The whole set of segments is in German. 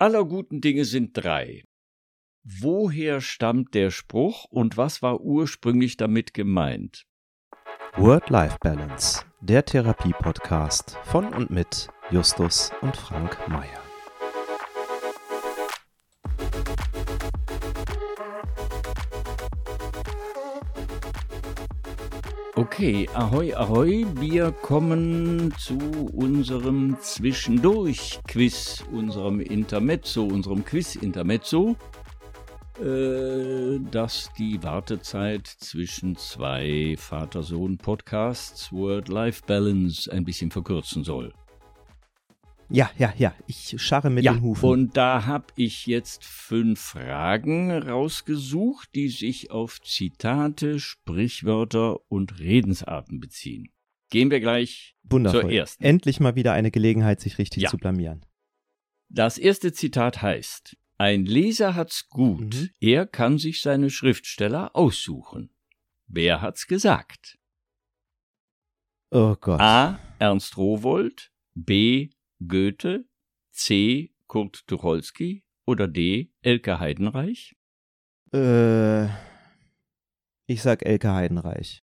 aller guten Dinge sind drei. Woher stammt der Spruch und was war ursprünglich damit gemeint? Word-Life-Balance, der Therapie-Podcast von und mit Justus und Frank Mayer. Okay, ahoi, ahoi, wir kommen zu unserem Zwischendurch-Quiz, unserem Intermezzo, unserem Quiz-Intermezzo, äh, das die Wartezeit zwischen zwei Vater-Sohn-Podcasts Word-Life-Balance ein bisschen verkürzen soll. Ja, ja, ja, ich scharre mit ja, den Hufen. Und da habe ich jetzt fünf Fragen rausgesucht, die sich auf Zitate, Sprichwörter und Redensarten beziehen. Gehen wir gleich Wundervoll. zur ersten. Endlich mal wieder eine Gelegenheit, sich richtig Ja. zu blamieren. Das erste Zitat heißt: Ein Leser hat's gut, Mhm. er kann sich seine Schriftsteller aussuchen. Wer hat's gesagt? Oh Gott. A. Ernst Rowold, B. Goethe, C. Kurt Tucholsky oder D. Elke Heidenreich? Äh, ich sag Elke Heidenreich.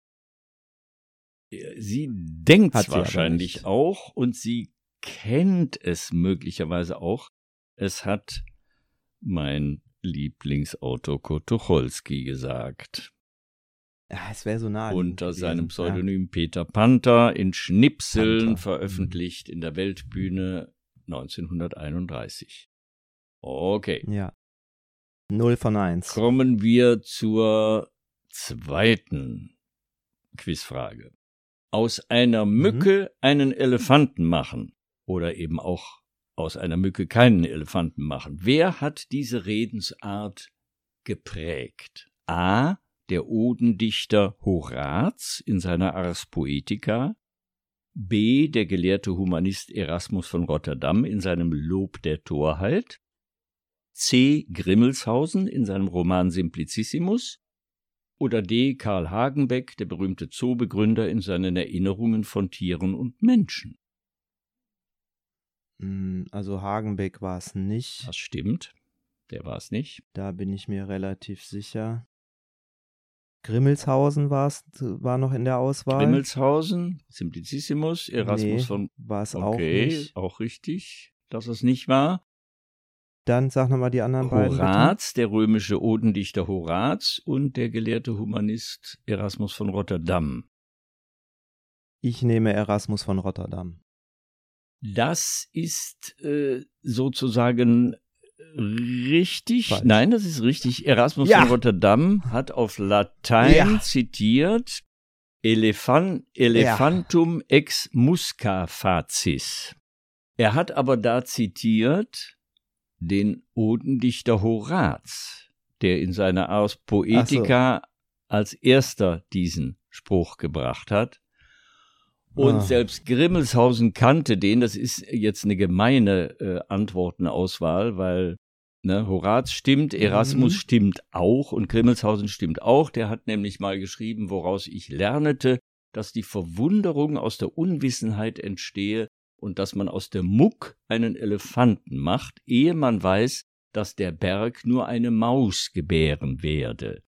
Sie denkt Hat wahrscheinlich auch und sie kennt es möglicherweise auch. Es hat mein Lieblingsautor Kurt Tucholsky gesagt. Ja, es wäre so nah. unter gewesen. seinem Pseudonym Peter Panther in Schnipseln Panther. veröffentlicht in der Weltbühne 1931. Okay. Ja. ja. Null von eins. Kommen wir zur zweiten Quizfrage. Aus einer Mhm. Mücke einen Elefanten machen oder eben auch aus einer Mücke keinen Elefanten machen. Wer hat diese Redensart geprägt? A. Der Odendichter Horaz in seiner Ars Poetica. B. Der gelehrte Humanist Erasmus von Rotterdam in seinem Lob der Torheit. C. Grimmelshausen in seinem Roman Simplicissimus oder D. Karl Hagenbeck, der berühmte Zoobegründer, in seinen Erinnerungen von Tieren und Menschen. Mm, Also Hagenbeck war es nicht. Das stimmt. Der war es nicht. Da bin ich mir relativ sicher. Grimmelshausen war's, war noch in der Auswahl. Grimmelshausen, Simplicissimus, Erasmus nee, von. war es auch Okay, nicht. auch richtig, dass es nicht war. Dann sag nochmal die anderen beiden. bitte. Horaz, der römische Odendichter Horaz und der gelehrte Humanist Erasmus von Rotterdam. Ich nehme Erasmus von Rotterdam. Das ist äh, sozusagen richtig. Falsch. Nein, das ist richtig. Erasmus Ja. von Rotterdam hat auf Latein Ja. zitiert Elefan, Elephantum ex musca facis. Er hat aber da zitiert den Odendichter Horaz, der in seiner Ars Poetica als erster diesen Spruch gebracht hat. Und Ah. selbst Grimmelshausen kannte den. Das ist jetzt eine gemeine äh, Antwortenauswahl, weil ne, Horaz stimmt, Erasmus Mhm. stimmt auch und Grimmelshausen stimmt auch. Der hat nämlich mal geschrieben, woraus ich lernete, dass die Verwunderung aus der Unwissenheit entstehe und dass man aus der Muck einen Elefanten macht, ehe man weiß, dass der Berg nur eine Maus gebären werde.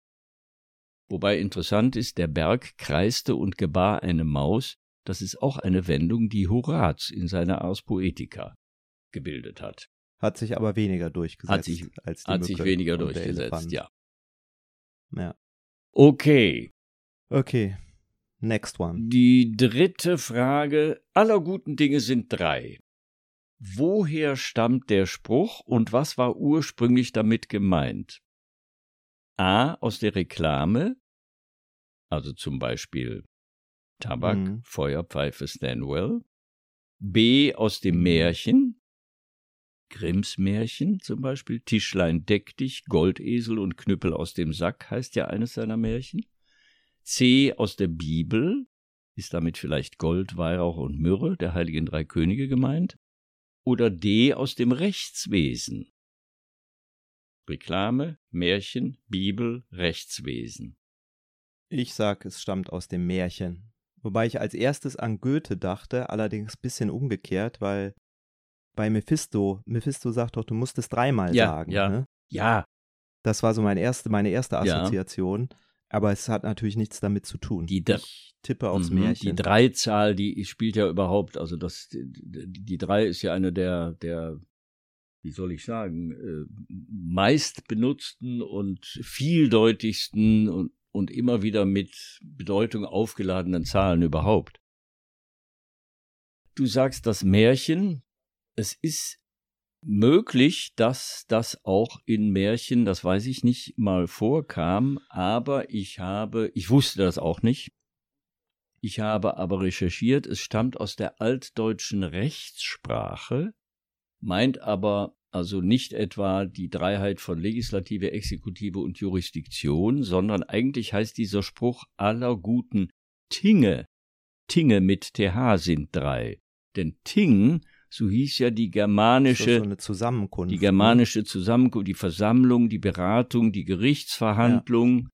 Wobei interessant ist, der Berg kreiste und gebar eine Maus, das ist auch eine Wendung, die Horaz in seiner Ars Poetica gebildet hat. Hat sich aber weniger durchgesetzt. Hat sich- als die Hat sich Mücke weniger und der durchgesetzt, ja. ja. Okay, Okay. Next one. die dritte Frage. Aller guten Dinge sind drei. Woher stammt der Spruch und was war ursprünglich damit gemeint? A. Aus der Reklame, also zum Beispiel Tabak, Mhm. Feuerpfeife Stanwell. B. Aus dem Mhm. Märchen, Grimms Märchen zum Beispiel, Tischlein deck dich, Goldesel und Knüppel aus dem Sack heißt ja eines seiner Märchen. C. Aus der Bibel, ist damit vielleicht Gold, Weihrauch und Myrrhe, der heiligen drei Könige gemeint. Oder D. Aus dem Rechtswesen. Reklame, Märchen, Bibel, Rechtswesen. Ich sag, es stammt aus dem Märchen. Wobei ich als erstes an Goethe dachte, allerdings ein bisschen umgekehrt, weil bei Mephisto. Mephisto sagt doch, du musst es dreimal Ja, sagen. ja. Ne? Ja, Das war so meine erste, meine erste Ja. Assoziation. Aber es hat natürlich nichts damit zu tun. Die ich tippe aufs Mhm, Märchen. Die Dreizahl, die spielt ja überhaupt, also das, die, die drei ist ja eine der, der, wie soll ich sagen, äh, meist benutzten und vieldeutigsten und, und immer wieder mit Bedeutung aufgeladenen Zahlen überhaupt. Du sagst das Märchen, es ist möglich, dass das auch in Märchen, das weiß ich nicht, mal vorkam, aber ich habe, ich wusste das auch nicht. Ich habe aber recherchiert, es stammt aus der altdeutschen Rechtssprache, meint aber also nicht etwa die Dreiheit von Legislative, Exekutive und Jurisdiktion, sondern eigentlich heißt dieser Spruch aller guten Tinge. Tinge mit TH sind drei. Denn Ting, so hieß ja die germanische so eine Zusammenkunft. die ne? germanische Zusammenkunft, die Versammlung, die Beratung, die Gerichtsverhandlung.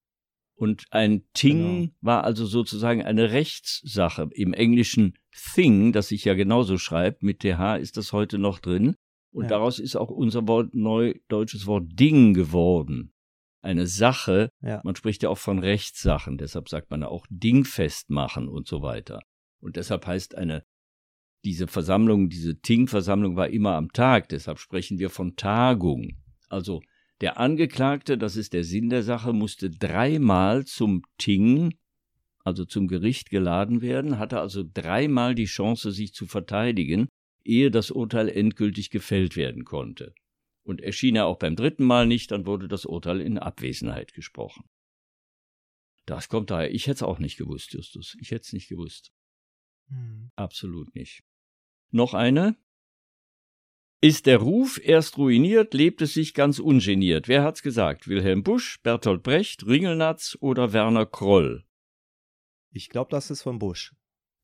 Und ein Ting Genau. war also sozusagen eine Rechtssache. Im Englischen Thing, das sich ja genauso schreibt, mit TH ist das heute noch drin. Und Ja. daraus ist auch unser Wort, neudeutsches Wort Ding geworden. Eine Sache, Ja. man spricht ja auch von Rechtssachen, deshalb sagt man ja auch Dingfest machen und so weiter. Und deshalb heißt eine, diese Versammlung, diese Ting-Versammlung war immer am Tag, deshalb sprechen wir von Tagung. Also der Angeklagte, das ist der Sinn der Sache, musste dreimal zum Ting, also zum Gericht geladen werden, hatte also dreimal die Chance, sich zu verteidigen, ehe das Urteil endgültig gefällt werden konnte. Und erschien er auch beim dritten Mal nicht, dann wurde das Urteil in Abwesenheit gesprochen. Das kommt daher. Ich hätte es auch nicht gewusst, Justus. Ich hätte es nicht gewusst. Hm. Absolut nicht. Noch eine? Ist der Ruf erst ruiniert, lebt es sich ganz ungeniert. Wer hat's gesagt? Wilhelm Busch, Bertolt Brecht, Ringelnatz oder Werner Kroll? Ich glaube, das ist von Busch.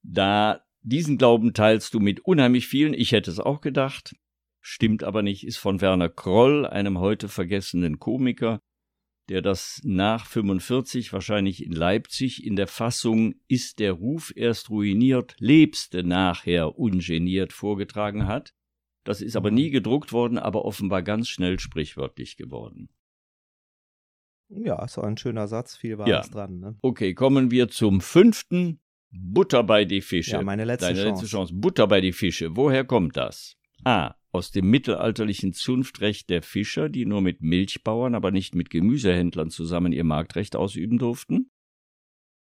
Da diesen Glauben teilst du mit unheimlich vielen, ich hätte es auch gedacht, stimmt aber nicht, ist von Werner Kroll, einem heute vergessenen Komiker, der das nach 45 wahrscheinlich in Leipzig in der Fassung Ist der Ruf erst ruiniert, lebste nachher ungeniert vorgetragen hat. Das ist aber nie gedruckt worden, aber offenbar ganz schnell sprichwörtlich geworden. Ja, ist auch ein schöner Satz, viel war Ja. dran. Ne? Okay, kommen wir zum fünften. Butter bei die Fische. Ja, meine letzte Deine Chance. letzte Chance. Butter bei die Fische. Woher kommt das? A. Aus dem mittelalterlichen Zunftrecht der Fischer, die nur mit Milchbauern, aber nicht mit Gemüsehändlern zusammen ihr Marktrecht ausüben durften.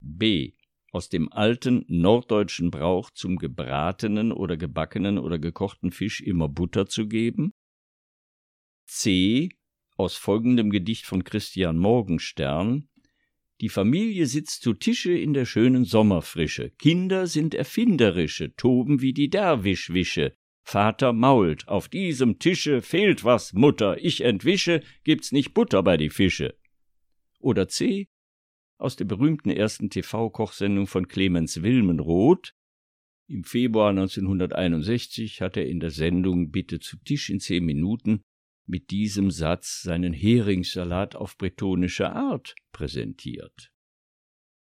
B. Aus dem alten norddeutschen Brauch zum gebratenen oder gebackenen oder gekochten Fisch immer Butter zu geben. C. Aus folgendem Gedicht von Christian Morgenstern. Die Familie sitzt zu Tische in der schönen Sommerfrische. Kinder sind erfinderische, toben wie die Derwischwische. Vater mault, auf diesem Tische fehlt was, Mutter, ich entwische, gibt's nicht Butter bei die Fische. Oder C. Aus der berühmten ersten TV-Kochsendung von Clemens Wilmenroth. Im Februar 1961 hat er in der Sendung Bitte zu Tisch in zehn Minuten mit diesem Satz seinen Heringssalat auf bretonische Art präsentiert.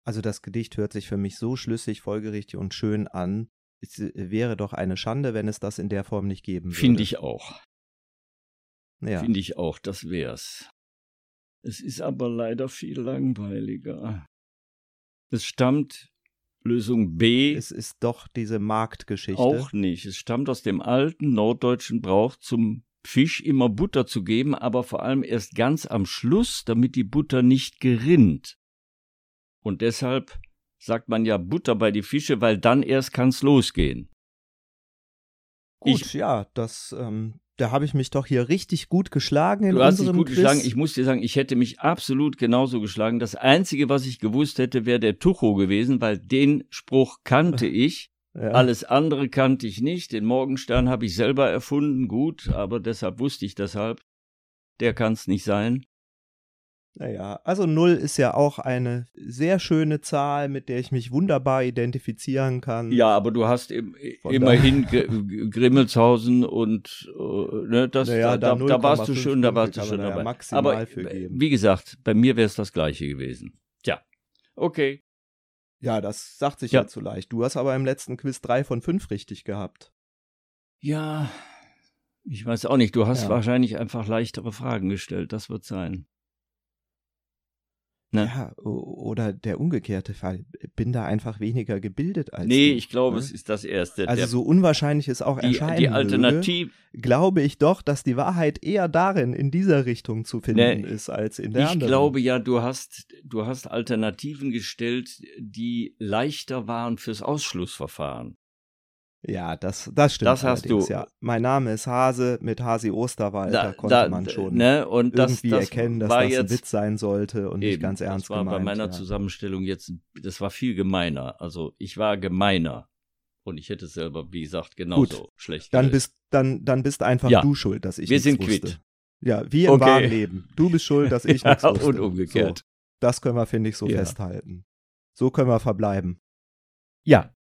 Also das Gedicht hört sich für mich so schlüssig, folgerichtig und schön an. Es äh, wäre doch eine Schande, wenn es das in der Form nicht geben würde. Finde ich auch. Ja. Finde ich auch, das wär's. Es ist aber leider viel langweiliger. Es stammt, Lösung B, Es ist doch diese Marktgeschichte. auch nicht. Es stammt aus dem alten norddeutschen Brauch, zum Fisch immer Butter zu geben, aber vor allem erst ganz am Schluss, damit die Butter nicht gerinnt. Und deshalb sagt man ja Butter bei die Fische, weil dann erst kann's losgehen. Gut, ich- ja, das, ähm, da habe ich mich doch hier richtig gut geschlagen in Du hast dich gut Quiz. geschlagen. Ich muss dir sagen, ich hätte mich absolut genauso geschlagen. Das Einzige, was ich gewusst hätte, wäre der Tucho gewesen, weil den Spruch kannte ich. Ja. Alles andere kannte ich nicht. Den Morgenstern habe ich selber erfunden, gut, aber deshalb wusste ich deshalb. Der kann's nicht sein. Naja, also null ist ja auch eine sehr schöne Zahl, mit der ich mich wunderbar identifizieren kann. Ja, aber du hast im, immerhin Gr- Grimmelshausen und äh, ne, das, Naja, da, da da, warst du 0,5 schon, da warst du kann schon ja dabei. maximal aber äh, wie gesagt, bei mir wäre es das gleiche gewesen. Tja, okay. Ja, das sagt sich Ja. ja. zu leicht. Du hast aber im letzten Quiz drei von fünf richtig gehabt. Ja, Ich weiß auch nicht, du hast Ja. wahrscheinlich einfach leichtere Fragen gestellt, das wird sein. Ne? Ja, oder der umgekehrte Fall. Bin da einfach weniger gebildet als nee, du, ich glaube, ne? es ist das Erste. Also Der- so unwahrscheinlich es auch die, erscheinen die Alternative, glaube ich doch, dass die Wahrheit eher darin, in dieser Richtung zu finden Nee, ist, als in der ich anderen. glaube ja, du hast, du hast Alternativen gestellt, die leichter waren fürs Ausschlussverfahren. Ja, das, das stimmt. Das hast allerdings, du. Ja. Mein Name ist Hase, mit Hasi Osterwald, da, konnte man schon ne, und das, irgendwie das erkennen, dass das ein jetzt, Witz sein sollte und nicht Eben, ganz ernst das war gemeint. bei meiner ja. Zusammenstellung jetzt, das war viel gemeiner. Also ich war gemeiner. Und ich hätte es selber, wie gesagt, genauso schlecht Dann bist, dann, dann bist einfach Ja. du schuld, dass ich Wir nichts sind wusste. quitt. Ja, wie im Okay. wahren Leben. Du bist schuld, dass ich Ja, nichts wusste. und umgekehrt. So, das können wir, finde ich, so Ja. festhalten. So können wir verbleiben. Ja,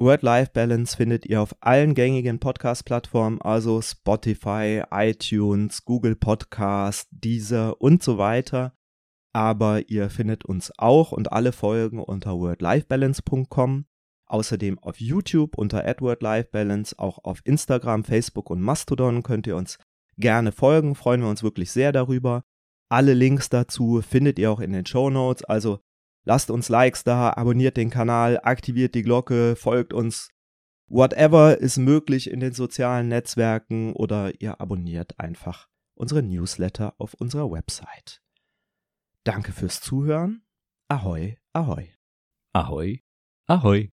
Work-Life-Balance findet ihr auf allen gängigen Podcast-Plattformen, also Spotify, iTunes, Google Podcast, Deezer und so weiter. Aber ihr findet uns auch und alle Folgen unter wordlifebalance.com. Außerdem auf YouTube unter @wordlifebalance, auch auf Instagram, Facebook und Mastodon könnt ihr uns gerne folgen, freuen wir uns wirklich sehr darüber. Alle Links dazu findet ihr auch in den Show Notes, also Lasst uns Likes da, abonniert den Kanal, aktiviert die Glocke, folgt uns. Whatever ist möglich in den sozialen Netzwerken oder ihr abonniert einfach unsere Newsletter auf unserer Website. Danke fürs Zuhören. Ahoi, ahoi. ahoi, ahoi.